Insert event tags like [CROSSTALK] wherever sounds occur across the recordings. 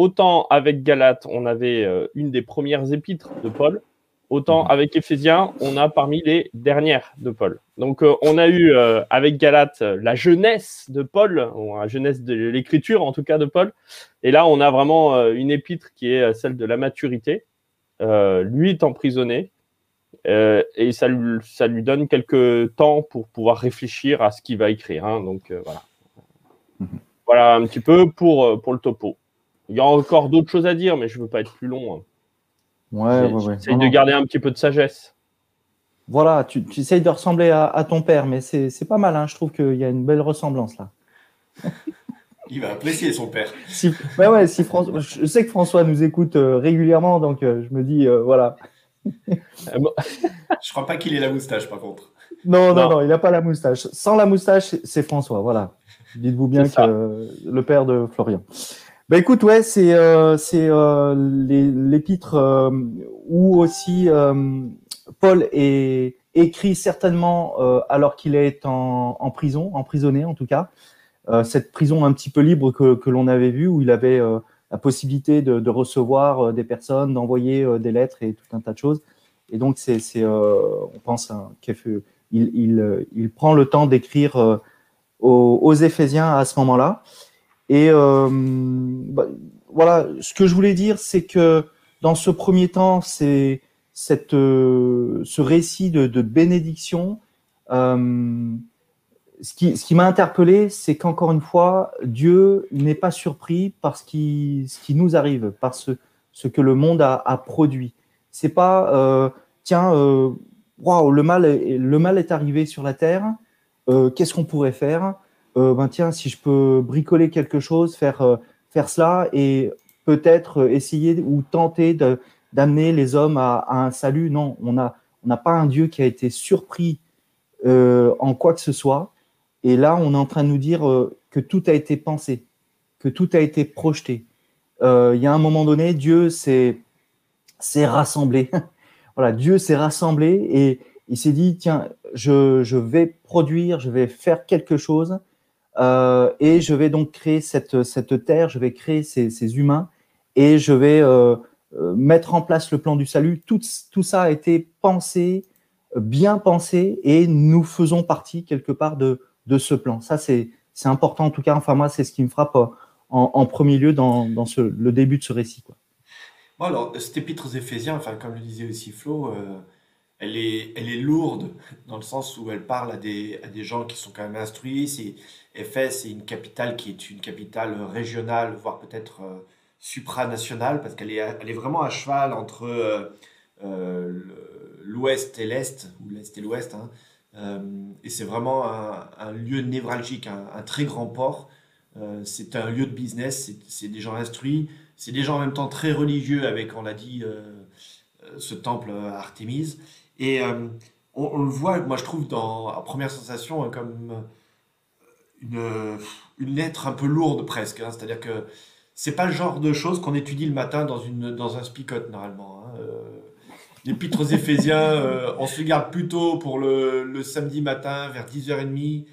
autant avec Galate, on avait une des premières épîtres de Paul, autant mhm. avec Éphésiens, on a parmi les dernières de Paul. Donc, on a eu avec Galate la jeunesse de Paul, ou la jeunesse de l'écriture en tout cas de Paul. Et là, on a vraiment une épître qui est celle de la maturité. lui est emprisonné. et ça lui, ça lui donne quelques temps pour pouvoir réfléchir à ce qu'il va écrire. Hein. donc voilà. Mhm. Voilà un petit peu pour, euh, pour le topo. Il y a encore d'autres choses à dire, mais je ne veux pas être plus long. Hein. Ouais, ouais, ouais. Essaye de garder un petit peu de sagesse. Voilà, tu, tu essayes de ressembler à, ton père, mais c'est pas mal. Hein. Je trouve qu'il y a une belle ressemblance là. [LAUGHS] Il va apprécier son père. Si, ouais, si François, je sais que François nous écoute euh, régulièrement, donc euh, je me dis, voilà. [LAUGHS] je crois pas qu'il ait la moustache, par contre. Non, non, non, il n'a pas la moustache. Sans la moustache, c'est François, voilà. Dites-vous bien que le père de Florian. Ben écoute, ouais, c'est euh, c'est euh, l'épître euh, où aussi euh, Paul est écrit certainement alors qu'il est en, en, prison, emprisonné en tout cas. cette prison un petit peu libre que, que l'on avait vue, où il avait la possibilité de, de recevoir des personnes, d'envoyer des lettres et tout un tas de choses. Et donc c'est c'est on pense qu'il il, il, prend le temps d'écrire aux, Éphésiens à ce moment-là. Et euh, bah, voilà, ce que je voulais dire, c'est que dans ce premier temps, c'est cette, euh, ce récit de, de bénédiction. Euh, ce qui, ce qui m'a interpellé, c'est qu'encore une fois, Dieu n'est pas surpris par ce qui, ce qui nous arrive, par ce, que le monde a, a produit. C'est pas, tiens, waouh, le mal, le mal est arrivé sur la terre. Qu'est-ce qu'on pourrait faire? Euh, ben tiens, si je peux bricoler quelque chose, faire, euh, faire cela et peut-être essayer ou tenter d'amener les hommes à, un salut. Non, on n'a on pas un Dieu qui a été surpris en quoi que ce soit. Et là, on est en train de nous dire que tout a été pensé, que tout a été projeté. Il y a un moment donné, Dieu s'est rassemblé. [LAUGHS] voilà, Dieu s'est rassemblé et il s'est dit, tiens, je, vais produire, je vais faire quelque chose, euh, et je vais donc créer cette, cette terre, je vais créer ces, humains, et je vais euh, euh, mettre en place le plan du salut. Tout, tout ça a été pensé, bien pensé, et nous faisons partie quelque part de, de ce plan. Ça, c'est important en tout cas. Enfin, moi, c'est ce qui me frappe en, premier lieu dans, dans ce, le début de ce récit. Quoi. Alors, cet épître aux Éphésiens, enfin, comme le disait aussi Flo, elle est, elle est lourde dans le sens où elle parle à des, à des gens qui sont quand même instruits. C'est, Éphèse, c'est une capitale qui est une capitale régionale, voire peut-être euh, supranationale, parce qu'elle est, est vraiment à cheval entre euh, euh, l'ouest et l'est, ou l'est et l'ouest. Hein. et c'est vraiment un, lieu névralgique, un, très grand port. c'est un lieu de business, c'est, des gens instruits, c'est des gens en même temps très religieux avec, on l'a dit, ce temple à Artémise. Et on, le voit, moi je trouve, dans la première sensation, comme une, une, lettre un peu lourde presque. Hein. C'est-à-dire que c'est pas le genre de choses qu'on étudie le matin dans, une, dans un spigot normalement. Hein. Euh, L'épître aux [LAUGHS] Éphésiens, euh, on se garde plutôt pour le, le samedi matin vers 10h30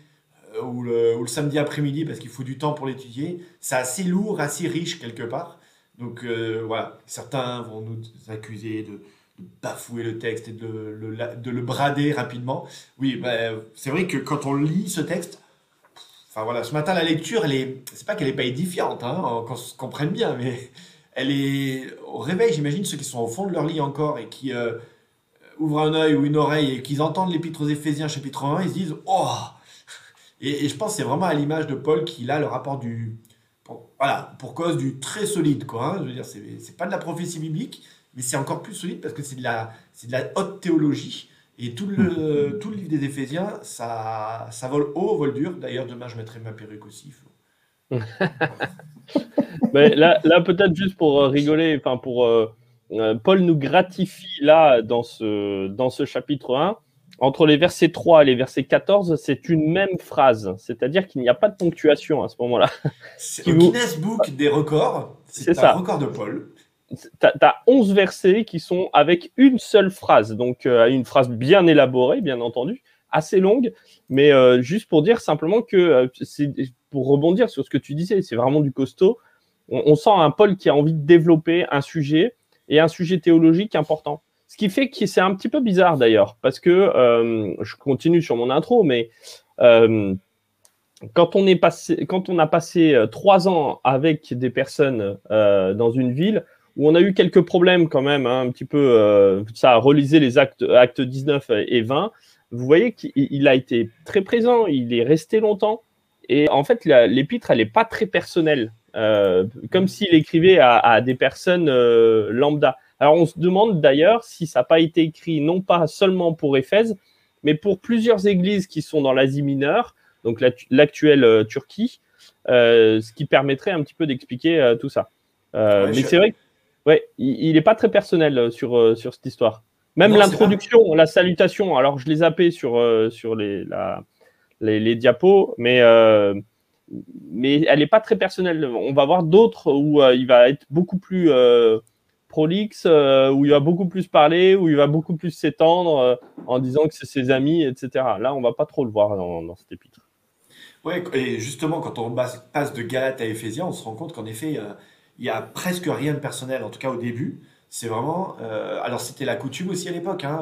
ou, le, ou, le, samedi après-midi parce qu'il faut du temps pour l'étudier. C'est assez lourd, assez riche quelque part. Donc voilà, certains vont nous accuser de, de bafouer le texte et de le, de le brader rapidement. Oui, ben, c'est vrai que quand on lit ce texte, enfin voilà, ce matin la lecture, elle est, c'est pas qu'elle est pas édifiante, hein, qu'on se comprenne bien, mais elle est au réveil. J'imagine ceux qui sont au fond de leur lit encore et qui euh, ouvrent un œil ou une oreille et qu'ils entendent l'épître aux Éphésiens chapitre 1, ils se disent oh. Et, je pense que c'est vraiment à l'image de Paul qu'il a le rapport du, voilà, pour cause du très solide quoi. Hein. je veux dire, c'est, c'est pas de la prophétie biblique mais c'est encore plus solide parce que c'est de la, c'est de la haute théologie. Et tout le, tout le livre des Éphésiens, ça, ça vole haut, vole dur. D'ailleurs, demain, je mettrai ma perruque aussi. [LAUGHS] Mais là, là peut-être juste pour euh, rigoler, enfin pour euh, euh, Paul nous gratifie là dans ce, dans ce chapitre 1. Entre les versets 3 et les versets 14, c'est une même phrase, c'est-à-dire qu'il n'y a pas de ponctuation à ce moment-là. C'est le Guinness Book des records, c'est un record de Paul tu as, 11 versets qui sont avec une seule phrase, donc euh, une phrase bien élaborée, bien entendu, assez longue, mais euh, juste pour dire simplement que, euh, c'est pour rebondir sur ce que tu disais, c'est vraiment du costaud. on, sent un Paul qui a envie de développer un sujet et un sujet théologique important. Ce qui fait que c'est un petit peu bizarre d'ailleurs, parce que je continue sur mon intro, mais quand, on est passé, quand on a passé trois ans avec des personnes dans une ville, où on a eu quelques problèmes quand même, hein, un petit peu, ça a relisé les actes, actes 19 et 20, vous voyez qu'il a été très présent, il est resté longtemps, et en fait, l'épître, elle n'est pas très personnelle. Euh, comme s'il écrivait à, des personnes euh, lambda. Alors on se demande d'ailleurs si ça n'a pas été écrit non pas seulement pour Éphèse, mais pour plusieurs églises qui sont dans l'Asie mineure, donc l'actuelle euh, Turquie, ce qui permettrait un petit peu d'expliquer tout ça. mais c'est vrai ouais, il n'est pas très personnel sur, sur cette histoire. Même l'introduction, la salutation, alors je l'ai zappé sur, sur les, les, les, diapos, mais mais elle n'est pas très personnelle. On va voir d'autres où euh, il va être beaucoup plus euh, prolixe, euh, où il va beaucoup plus parler, où il va beaucoup plus s'étendre en disant que c'est ses amis, etc. Là, on va pas trop le voir dans, dans cet épître. Ouais, et justement, quand on passe de Galate à Éphésiens, on se rend compte qu'en effet, il y a presque rien de personnel, en tout cas au début. C'est vraiment. alors, c'était la coutume aussi à l'époque. Hein,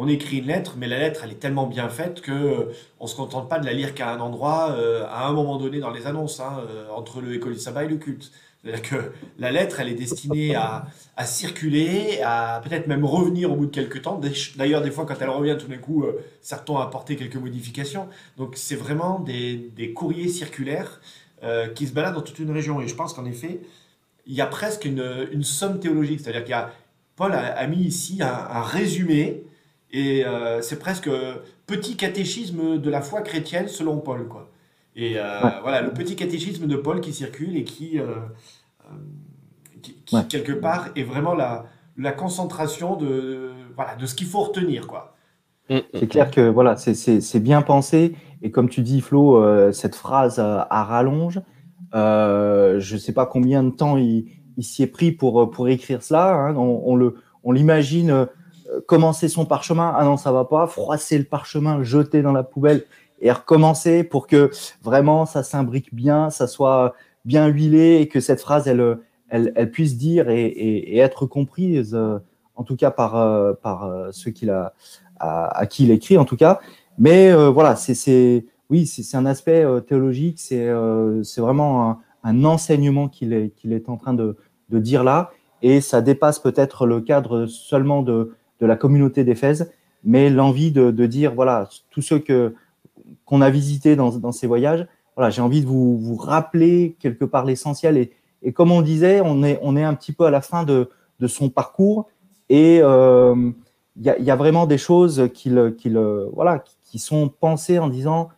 on écrit une lettre, mais la lettre, elle est tellement bien faite que euh, on se contente pas de la lire qu'à un endroit, euh, à un moment donné dans les annonces, hein, euh, entre le école du sabbat et le culte. C'est-à-dire que la lettre, elle est destinée à, circuler, à peut-être même revenir au bout de quelques temps. D'ailleurs, des fois, quand elle revient, tout d'un coup, certains ont apporté quelques modifications. Donc, c'est vraiment des, courriers circulaires qui se baladent dans toute une région. Et je pense qu'en effet, il y a presque une, somme théologique. C'est-à-dire qu'il y a Paul a, mis ici un résumé et euh, c'est presque petit catéchisme de la foi chrétienne selon Paul. Quoi. Et euh, voilà, le petit catéchisme de Paul qui circule et qui, euh, quelque part, est vraiment la, la concentration de, voilà, de ce qu'il faut retenir. Quoi. Mm, mm. C'est clair que voilà, c'est bien pensé. Et comme tu dis, Flo, cette phrase à, rallonge, je ne sais pas combien de temps il, s'y est pris pour, pour écrire cela. Hein. On, on l'imagine commencer son parchemin, ah non, ça va pas, froisser le parchemin, jeter dans la poubelle et recommencer pour que vraiment ça s'imbrique bien, ça soit bien huilé et que cette phrase, elle, elle, puisse dire et, être comprise, euh, en tout cas par, euh, par euh, ceux qu'il a, à, qui il écrit, en tout cas. Mais voilà, c'est, oui, c'est un aspect théologique, c'est c'est vraiment un, enseignement qu'il est, qu'il est en train de, de dire là, et ça dépasse peut-être le cadre seulement de, de la communauté d'Éphèse, mais l'envie de, dire, voilà, tous ceux qu'on a visités dans, ces voyages, voilà, j'ai envie de vous, vous, rappeler quelque part l'essentiel. Et, et, comme on disait, on est, on est un petit peu à la fin de, de son parcours et euh, il y, a, y, a, vraiment des choses voilà, qui sont pensées en disant,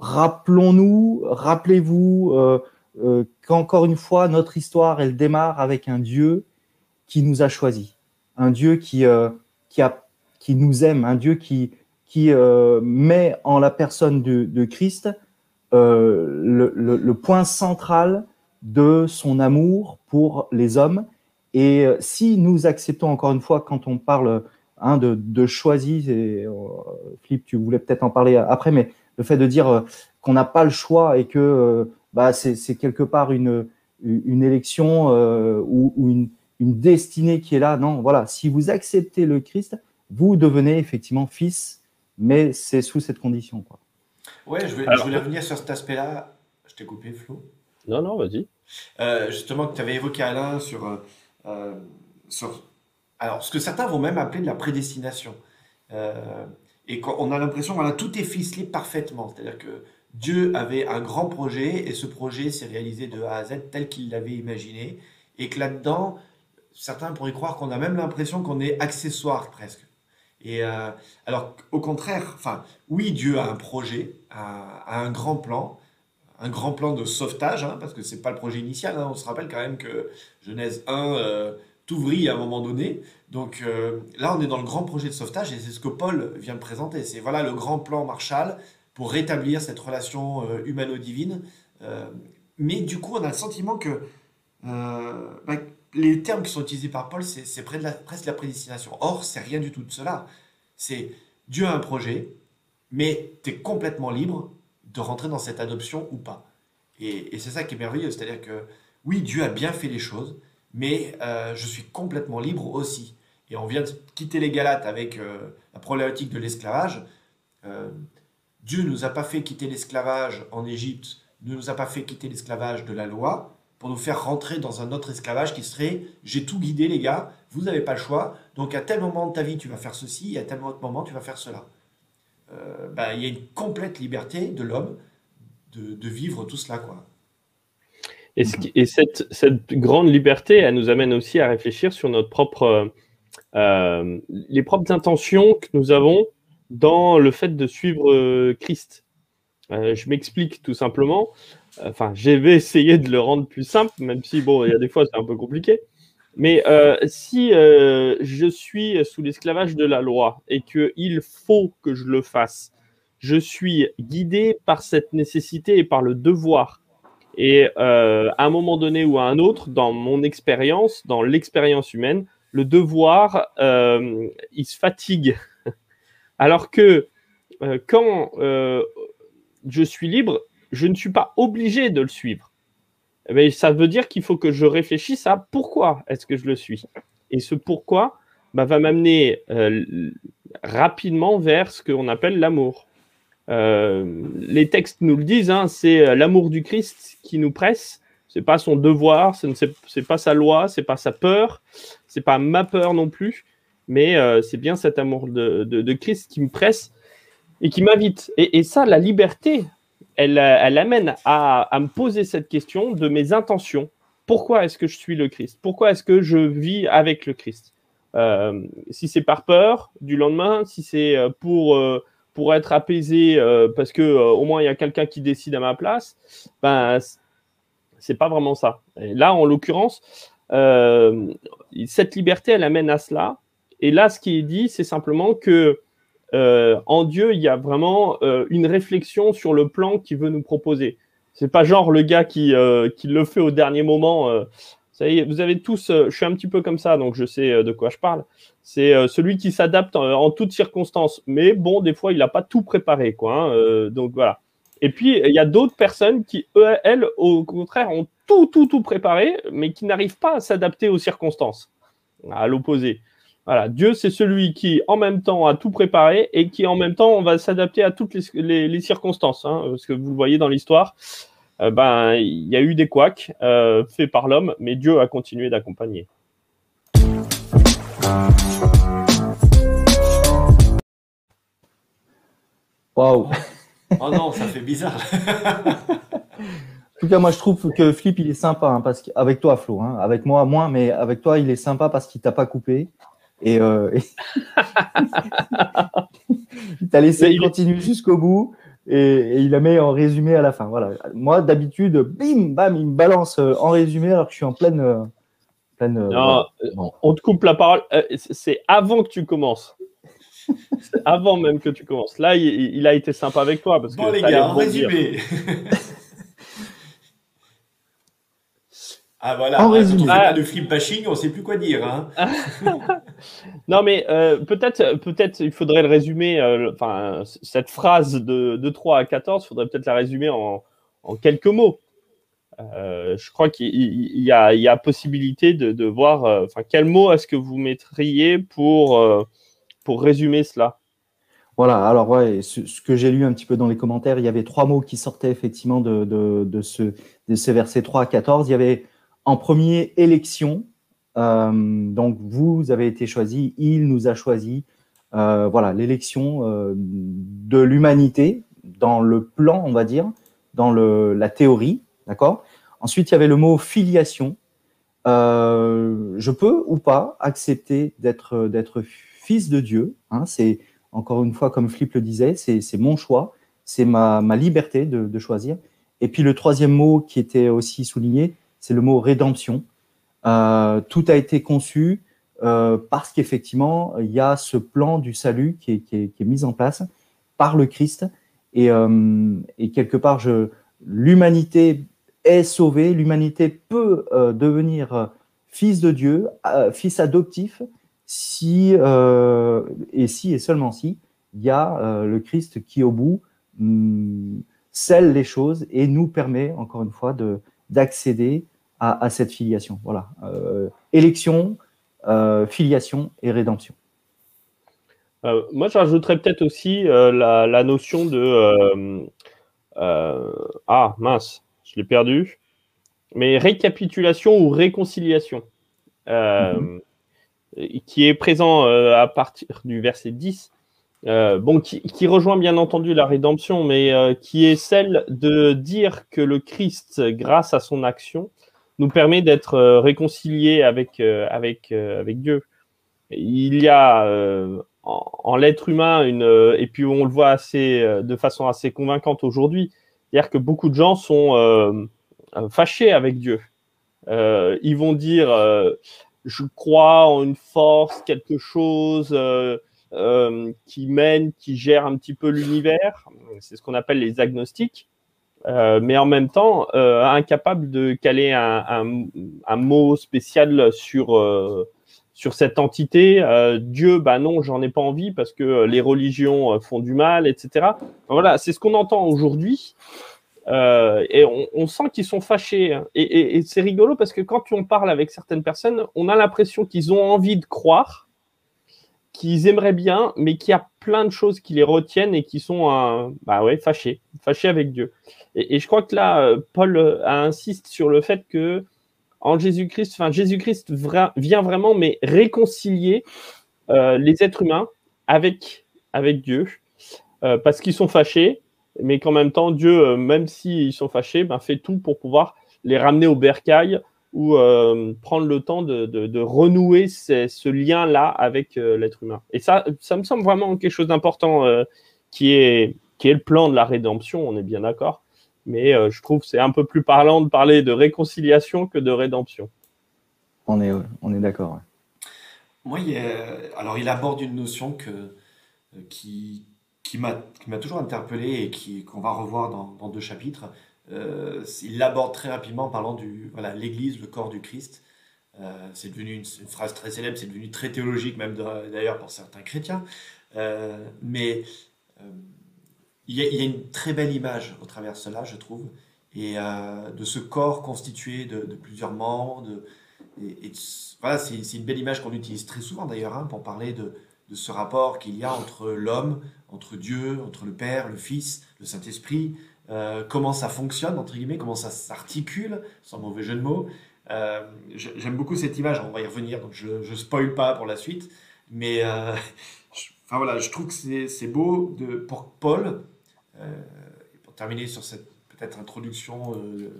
rappelons-nous, rappelez-vous euh, euh, qu'encore une fois, notre histoire, elle démarre avec un Dieu qui nous a choisis un Dieu qui, euh, qui, a, qui nous aime, un Dieu qui, qui met en la personne de, Christ euh, le, le, point central de son amour pour les hommes. Et si nous acceptons encore une fois, quand on parle hein, de, de choisi, et, Philippe, tu voulais peut-être en parler après, mais le fait de dire qu'on n'a pas le choix et que bah, c'est quelque part une, une élection ou, ou une, une destinée qui est là. Non, voilà, si vous acceptez le Christ, vous devenez effectivement fils, mais c'est sous cette condition. Quoi. Ouais, je, voulais revenir sur cet aspect-là. Je t'ai coupé, Flo. Non, non, vas-y. Euh, justement, que tu avais évoqué Alain sur, euh, euh, sur. Alors, ce que certains vont même appeler de la prédestination. Et on a l'impression, voilà, tout est ficelé parfaitement. C'est-à-dire que Dieu avait un grand projet et ce projet s'est réalisé de A à Z tel qu'il l'avait imaginé. Et que là-dedans, certains pourraient croire qu'on a même l'impression qu'on est accessoire presque. Et euh, alors, au contraire, enfin, oui, Dieu a un projet, a, un grand plan, un grand plan de sauvetage, hein, parce que c'est pas le projet initial. Hein. on se rappelle quand même que Genèse 1 euh, tout vrille à un moment donné. Donc euh, là, on est dans le grand projet de sauvetage et c'est ce que Paul vient de présenter. C'est voilà le grand plan Marshall pour rétablir cette relation humano-divine. mais du coup, on a le sentiment que bah, les termes qui sont utilisés par Paul, c'est presque la prédestination. Or, c'est rien du tout de cela. C'est Dieu a un projet, mais tu es complètement libre de rentrer dans cette adoption ou pas. Et, c'est ça qui est merveilleux. C'est-à-dire que oui, Dieu a bien fait les choses, mais euh, je suis complètement libre aussi. Et on vient de quitter les Galates avec euh, la problématique de l'esclavage. Euh, Dieu ne nous a pas fait quitter l'esclavage en Égypte, ne nous a pas fait quitter l'esclavage de la loi pour nous faire rentrer dans un autre esclavage qui serait j'ai tout guidé les gars, vous n'avez pas le choix, donc à tel moment de ta vie tu vas faire ceci et à tel autre moment tu vas faire cela. Ben, il y a une complète liberté de l'homme de, de, vivre tout cela. quoi. Et, et cette, grande liberté, elle nous amène aussi à réfléchir sur notre euh, les propres intentions que nous avons dans le fait de suivre euh, Christ. Euh, je m'explique tout simplement. Enfin, j'ai essayé de le rendre plus simple, même si, bon, il y a des fois, c'est un peu compliqué. Mais si je suis sous l'esclavage de la loi et qu'il faut que je le fasse, je suis guidé par cette nécessité et par le devoir et euh, à un moment donné ou à un autre, dans mon expérience, dans l'expérience humaine, le devoir, euh, il se fatigue. [LAUGHS] Alors que euh, quand je suis libre, je ne suis pas obligé de le suivre. Mais ça veut dire qu'il faut que je réfléchisse à pourquoi est-ce que je le suis. Et ce pourquoi bah, va m'amener rapidement vers ce qu'on appelle l'amour. Euh, les textes nous le disent, hein, c'est euh, l'amour du Christ qui nous presse. C'est pas son devoir, ce n'est pas sa loi, c'est pas sa peur, c'est pas ma peur non plus, mais euh, c'est bien cet amour de, Christ qui me presse et qui m'invite. Et, ça, la liberté, elle, elle amène à, me poser cette question de mes intentions. Pourquoi est-ce que je suis le Christ? Pourquoi est-ce que je vis avec le Christ? Si c'est par peur du lendemain, si c'est pour pour être apaisé euh, parce que euh, au moins il y a quelqu'un qui décide à ma place, ben c'est pas vraiment ça. Et là, en l'occurrence, euh, cette liberté, elle amène à cela. Et là, ce qui est dit, c'est simplement que en Dieu, il y a vraiment une réflexion sur le plan qu'il veut nous proposer. C'est pas genre le gars qui, qui le fait au dernier moment. Ça y est, vous avez tous, je suis un petit peu comme ça, donc je sais de quoi je parle. C'est euh, celui qui s'adapte en, toutes circonstances. Mais bon, des fois, il n'a pas tout préparé, quoi. Hein, euh, donc voilà. Et puis, il y a d'autres personnes qui, elles, au contraire, ont tout, tout, tout préparé, mais qui n'arrivent pas à s'adapter aux circonstances. À l'opposé. Voilà, Dieu, c'est celui qui, en même temps, a tout préparé et qui, en même temps, va s'adapter à toutes les, circonstances. Hein, parce que vous le voyez dans l'histoire, euh, ben, il y a eu des couacs euh, faits par l'homme, mais Dieu a continué d'accompagner. Waouh Oh non, ça fait bizarre. en tout cas, moi, je trouve que Flip, il est sympa, hein, parce qu'avec toi, Flo, hein, avec moi, moins, mais avec toi, il est sympa parce qu'il t'a pas coupé. Et, euh, et... [LAUGHS] il t'a laissé il continuer jusqu'au bout et, et, il la met en résumé à la fin. Voilà. Moi, d'habitude, bim, bam, il me balance en résumé alors que je suis en pleine. Euh, pleine non, voilà. bon. On te coupe la parole. C'est avant que tu commences. [LAUGHS] avant même que tu commences. Là, il, il, a été sympa avec toi. Parce bon, que les gars, en résumé. [LAUGHS] ah voilà, en résumé. Ah, de flip bashing, on ne sait plus quoi dire. Hein. [LAUGHS] non, mais euh, peut-être peut-être il faudrait le résumer, euh, enfin, cette phrase de, de 3 à 14, il faudrait peut-être la résumer en, en quelques mots. Euh, je crois qu'il y, y, y, a possibilité de, de voir, euh, enfin, quel mot est-ce que vous mettriez pour euh, pour résumer cela? Voilà, alors ouais, ce, ce que j'ai lu un petit peu dans les commentaires, il y avait trois mots qui sortaient effectivement de, de, de, ce, de ces versets 3 à 14. Il y avait en premier élection, euh, donc vous avez été choisi, il nous a choisi. Euh, voilà, l'élection euh, de l'humanité dans le plan, on va dire, dans le, la théorie, d'accord? Ensuite, il y avait le mot filiation. Je peux ou pas accepter d'être d'être fils de Dieu. Hein, c'est encore une fois, comme Flip le disait, c'est mon choix, c'est ma, ma, liberté de, choisir. Et puis le troisième mot qui était aussi souligné, c'est le mot rédemption. Euh, tout a été conçu euh, parce qu'effectivement, il y a ce plan du salut qui est, mis en place par le Christ. Et, euh, quelque part, l'humanité est sauvée, l'humanité peut devenir fils de Dieu, fils adoptif, si et si et seulement si il y a le Christ qui au bout hum, scelle les choses et nous permet encore une fois de d'accéder à, cette filiation. Voilà. élection, filiation et rédemption. moi, j'ajouterais peut-être aussi la, notion de ah mince, je l'ai perdu. Mais récapitulation ou réconciliation, mhm. qui est présent à partir du verset 10 euh, bon, qui, rejoint bien entendu la rédemption, mais euh, qui est celle de dire que le Christ, grâce à son action, nous permet d'être euh, réconciliés avec, avec, avec Dieu. Il y a en, l'être humain une, et puis on le voit assez, de façon assez convaincante aujourd'hui, c'est-à-dire que beaucoup de gens sont fâchés avec Dieu. ils vont dire, je crois en une force, quelque chose euh, qui mène, qui gère un petit peu l'univers. C'est ce qu'on appelle les agnostiques. Euh, mais en même temps, euh, incapable de caler un, mot spécial sur, sur cette entité. Dieu, bah non, j'en ai pas envie parce que les religions font du mal, etc. Voilà, c'est ce qu'on entend aujourd'hui. et on, sent qu'ils sont fâchés. Et, et, c'est rigolo parce que quand on parle avec certaines personnes, on a l'impression qu'ils ont envie de croire, qu'ils aimeraient bien, mais qu'il y a plein de choses qui les retiennent et qui sont euh, bah ouais, fâchés, fâchés avec Dieu. Et, je crois que là, euh, Paul euh, insiste sur le fait que en Jésus-Christ, enfin Jésus-Christ vient vraiment, mais réconcilier les êtres humains avec, avec Dieu, parce qu'ils sont fâchés, mais qu'en même temps, Dieu, même s'ils sont fâchés, ben, fait tout pour pouvoir les ramener au bercail ou euh, prendre le temps de, renouer ce lien-là avec euh, l'être humain. Et ça, ça me semble vraiment quelque chose d'important euh, qui, est, qui est le plan de la rédemption, on est bien d'accord. Mais je trouve que c'est un peu plus parlant de parler de réconciliation que de rédemption. On est, on est d'accord. Moi, il alors il aborde une notion que, qui, qui m'a toujours interpellé et qu'on va revoir dans, dans deux chapitres euh, il l'aborde très rapidement en parlant du voilà l'Église, le corps du Christ. Euh, c'est devenu une, phrase très célèbre, c'est devenu très théologique même d'ailleurs pour certains chrétiens. Euh, mais il y, a, une très belle image au travers de cela, je trouve, et de ce corps constitué de, plusieurs membres. voilà, c'est une belle image qu'on utilise très souvent d'ailleurs hein, pour parler de ce rapport qu'il y a entre l'homme, entre Dieu, entre le Père, le Fils, le Saint-Esprit, euh, comment ça fonctionne, entre guillemets, comment ça s'articule, sans mauvais jeu de mots. Euh, j'aime beaucoup cette image, on va y revenir, donc je ne spoil pas pour la suite. Mais euh, [LAUGHS] je, enfin, voilà, je trouve que c'est beau pour Paul, pour terminer sur cette peut-être introduction de,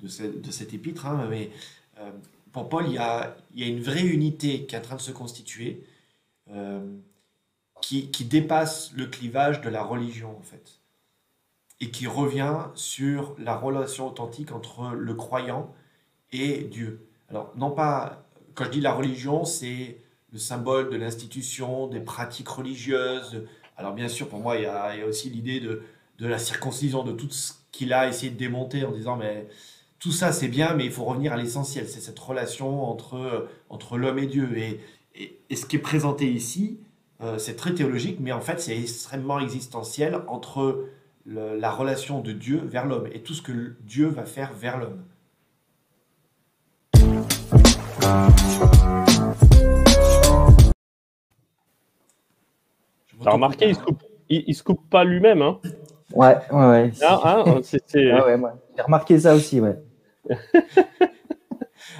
de, cet épître, hein, mais pour Paul, il y, a, il y, a, une vraie unité qui est en train de se constituer, qui, qui dépasse le clivage de la religion, en fait et qui revient sur la relation authentique entre le croyant et Dieu. Alors, non pas, quand je dis la religion, c'est le symbole de l'institution, des pratiques religieuses. Alors, bien sûr, pour moi, il y a, aussi l'idée de, de la circoncision, de tout ce qu'il a essayé de démonter en disant, mais tout ça, c'est bien, mais il faut revenir à l'essentiel. C'est cette relation entre, entre l'homme et Dieu. Et, et, ce qui est présenté ici, euh, c'est très théologique, mais en fait, c'est extrêmement existentiel entre la relation de Dieu vers l'homme et tout ce que Dieu va faire vers l'homme. T'as remarqué, il se coupe, il, se coupe pas lui-même, hein Ouais, ouais, ouais. Ah, [LAUGHS] hein, J'ai remarqué ça aussi, ouais. [LAUGHS]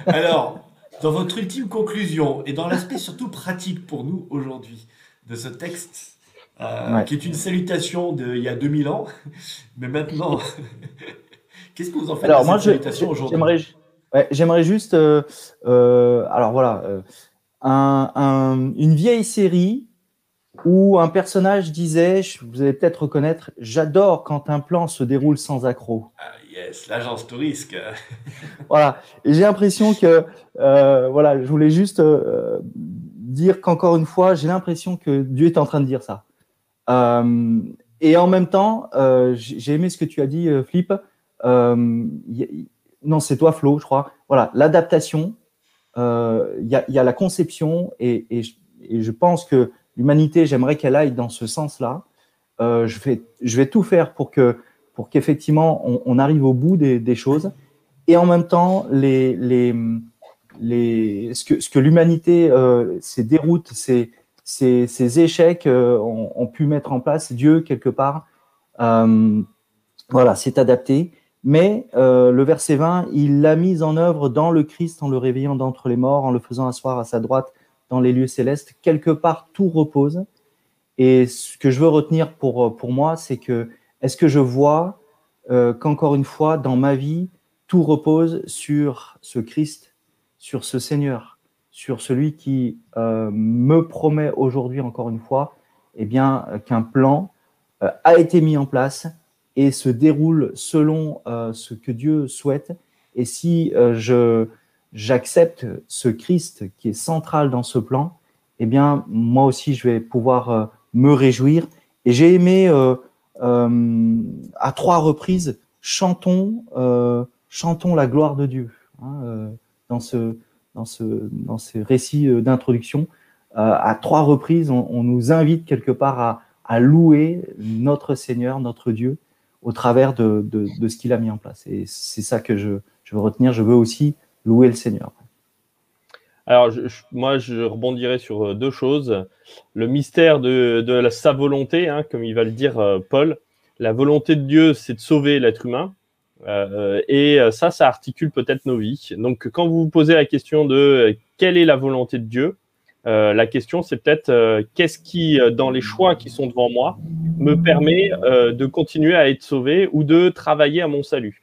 Alors, dans votre ultime conclusion et dans l'aspect surtout pratique pour nous aujourd'hui de ce texte, euh, qui est une salutation d'il y a 2000 ans. [LAUGHS] Mais maintenant, [LAUGHS] qu'est-ce que vous en faites alors, de moi, cette salutation aujourd'hui J'aimerais juste, euh, euh, alors voilà, un, une vieille série où un personnage disait, vous allez peut-être reconnaître, j'adore quand un plan se déroule sans accroc. Ah, yes, l'agence touriste. [LAUGHS] voilà, j'ai l'impression que, voilà, je voulais juste dire qu'encore une fois, j'ai l'impression que Dieu est en train de dire ça. Euh, et en même temps, euh, j'ai aimé ce que tu as dit, euh, Flip. non, c'est toi, Flo, je crois. Voilà, l'adaptation. Il y, a, la conception et, je, pense que l'humanité, j'aimerais qu'elle aille dans ce sens-là. je, vais, tout faire pour que pour qu'effectivement on, arrive au bout des, choses et en même temps, ce que, l'humanité, euh, ses déroutes, ses, ses échecs euh, ont, pu mettre en place, Dieu, quelque part, euh, voilà, s'est adapté. Mais euh, le verset 20, il l'a mis en œuvre dans le Christ en le réveillant d'entre les morts, en le faisant asseoir à sa droite dans les lieux célestes. Quelque part, tout repose. Et ce que je veux retenir pour, moi, c'est que est-ce que je vois qu'encore une fois, dans ma vie, tout repose sur ce Christ, sur ce Seigneur, sur celui qui euh, me promet aujourd'hui, encore une fois, eh bien, qu'un plan euh, a été mis en place et se déroule selon euh, ce que Dieu souhaite. Et si euh, je j'accepte ce Christ qui est central dans ce plan, eh bien, moi aussi, je vais pouvoir euh, me réjouir. Et j'ai aimé euh, à trois reprises chantons chantons la gloire de Dieu hein, dans ce dans ce dans ces récits d'introduction. à trois reprises, on, nous invite quelque part à, louer notre Seigneur, notre Dieu, au travers de, de, ce qu'il a mis en place. Et c'est ça que je, je, veux retenir. Je veux aussi louer le Seigneur. Alors, moi, je rebondirai sur deux choses. Le mystère de, de sa volonté, hein, comme il va le dire euh, Paul. La volonté de Dieu, c'est de sauver l'être humain. Euh, et ça, ça articule peut-être nos vies. Donc, quand vous vous posez la question de quelle est la volonté de Dieu, euh, la question, c'est peut-être euh, qu'est-ce qui, euh, dans les choix qui sont devant moi, me permet euh, de continuer à être sauvé ou de travailler à mon salut.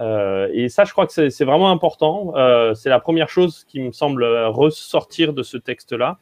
Euh, et ça, je crois que c'est vraiment important. c'est la première chose qui me semble ressortir de ce texte-là.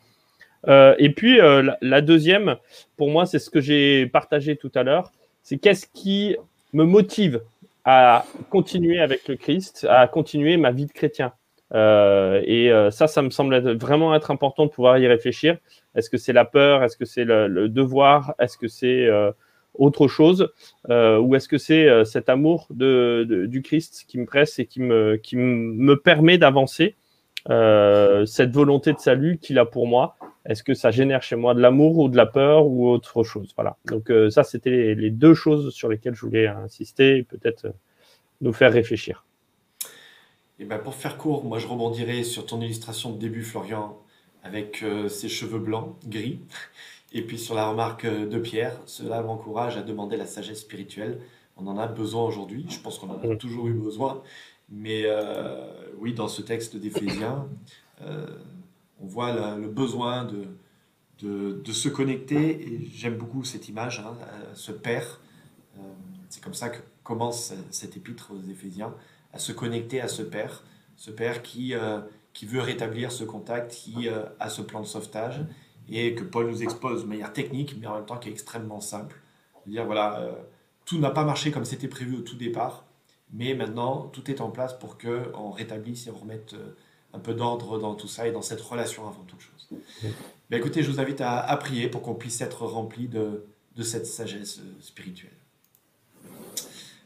et puis, la, deuxième, pour moi, c'est ce que j'ai partagé tout à l'heure, c'est qu'est-ce qui me motive à continuer avec le Christ, à continuer ma vie de chrétien. Euh, et euh, ça, ça me semble vraiment être important de pouvoir y réfléchir. Est-ce que c'est la peur? Est-ce que c'est le, le, devoir? Est-ce que c'est euh, autre chose? Euh, Ou est-ce que c'est euh, cet amour de, de, du Christ qui me presse et qui me, qui me permet d'avancer Cette volonté de salut qu'il a pour moi? Est-ce que ça génère chez moi de l'amour ou de la peur ou autre chose? Voilà. Donc ça, c'était les, les, deux choses sur lesquelles je voulais insister et peut-être nous faire réfléchir. Et ben pour faire court, moi je rebondirai sur ton illustration de début, Florian, avec euh, ses cheveux blancs, gris, et puis sur la remarque euh, de Pierre, cela m'encourage à demander la sagesse spirituelle. On en a besoin aujourd'hui, je pense qu'on en a toujours eu besoin, mais euh, oui, dans ce texte d'Éphésiens, euh, on voit le besoin de, de, se connecter, et j'aime beaucoup cette image, hein, ce Père, euh, c'est comme ça que commence cet épître aux Éphésiens, à se connecter à ce Père, ce Père qui, euh, qui veut rétablir ce contact, qui euh, a ce plan de sauvetage, et que Paul nous expose de manière technique, mais en même temps qui est extrêmement simple. dire, voilà, euh, tout n'a pas marché comme c'était prévu au tout départ, mais maintenant, tout est en place pour qu'on rétablisse et on remette euh, un peu d'ordre dans tout ça et dans cette relation avant toute chose. Ben, écoutez, je vous invite à, à prier pour qu'on puisse être rempli de, de cette sagesse euh, spirituelle.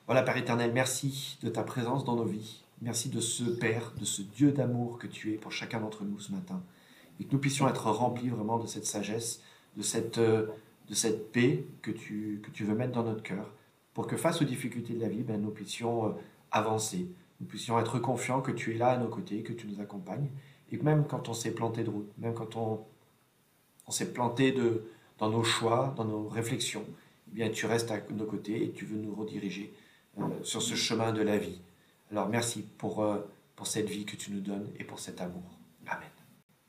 Voilà, Père éternel, merci de ta présence dans nos vies. Merci de ce Père, de ce Dieu d'amour que tu es pour chacun d'entre nous ce matin. Et que nous puissions être remplis vraiment de cette sagesse, de cette, de cette paix que tu, que tu veux mettre dans notre cœur, pour que face aux difficultés de la vie, ben, nous puissions avancer, nous puissions être confiants que tu es là à nos côtés, que tu nous accompagnes, et que même quand on s'est planté de route, même quand on, s'est planté de, dans nos choix, dans nos réflexions, eh bien, tu restes à nos côtés et tu veux nous rediriger sur ce chemin de la vie. Alors merci pour, euh, pour cette vie que tu nous donnes et pour cet amour. Amen.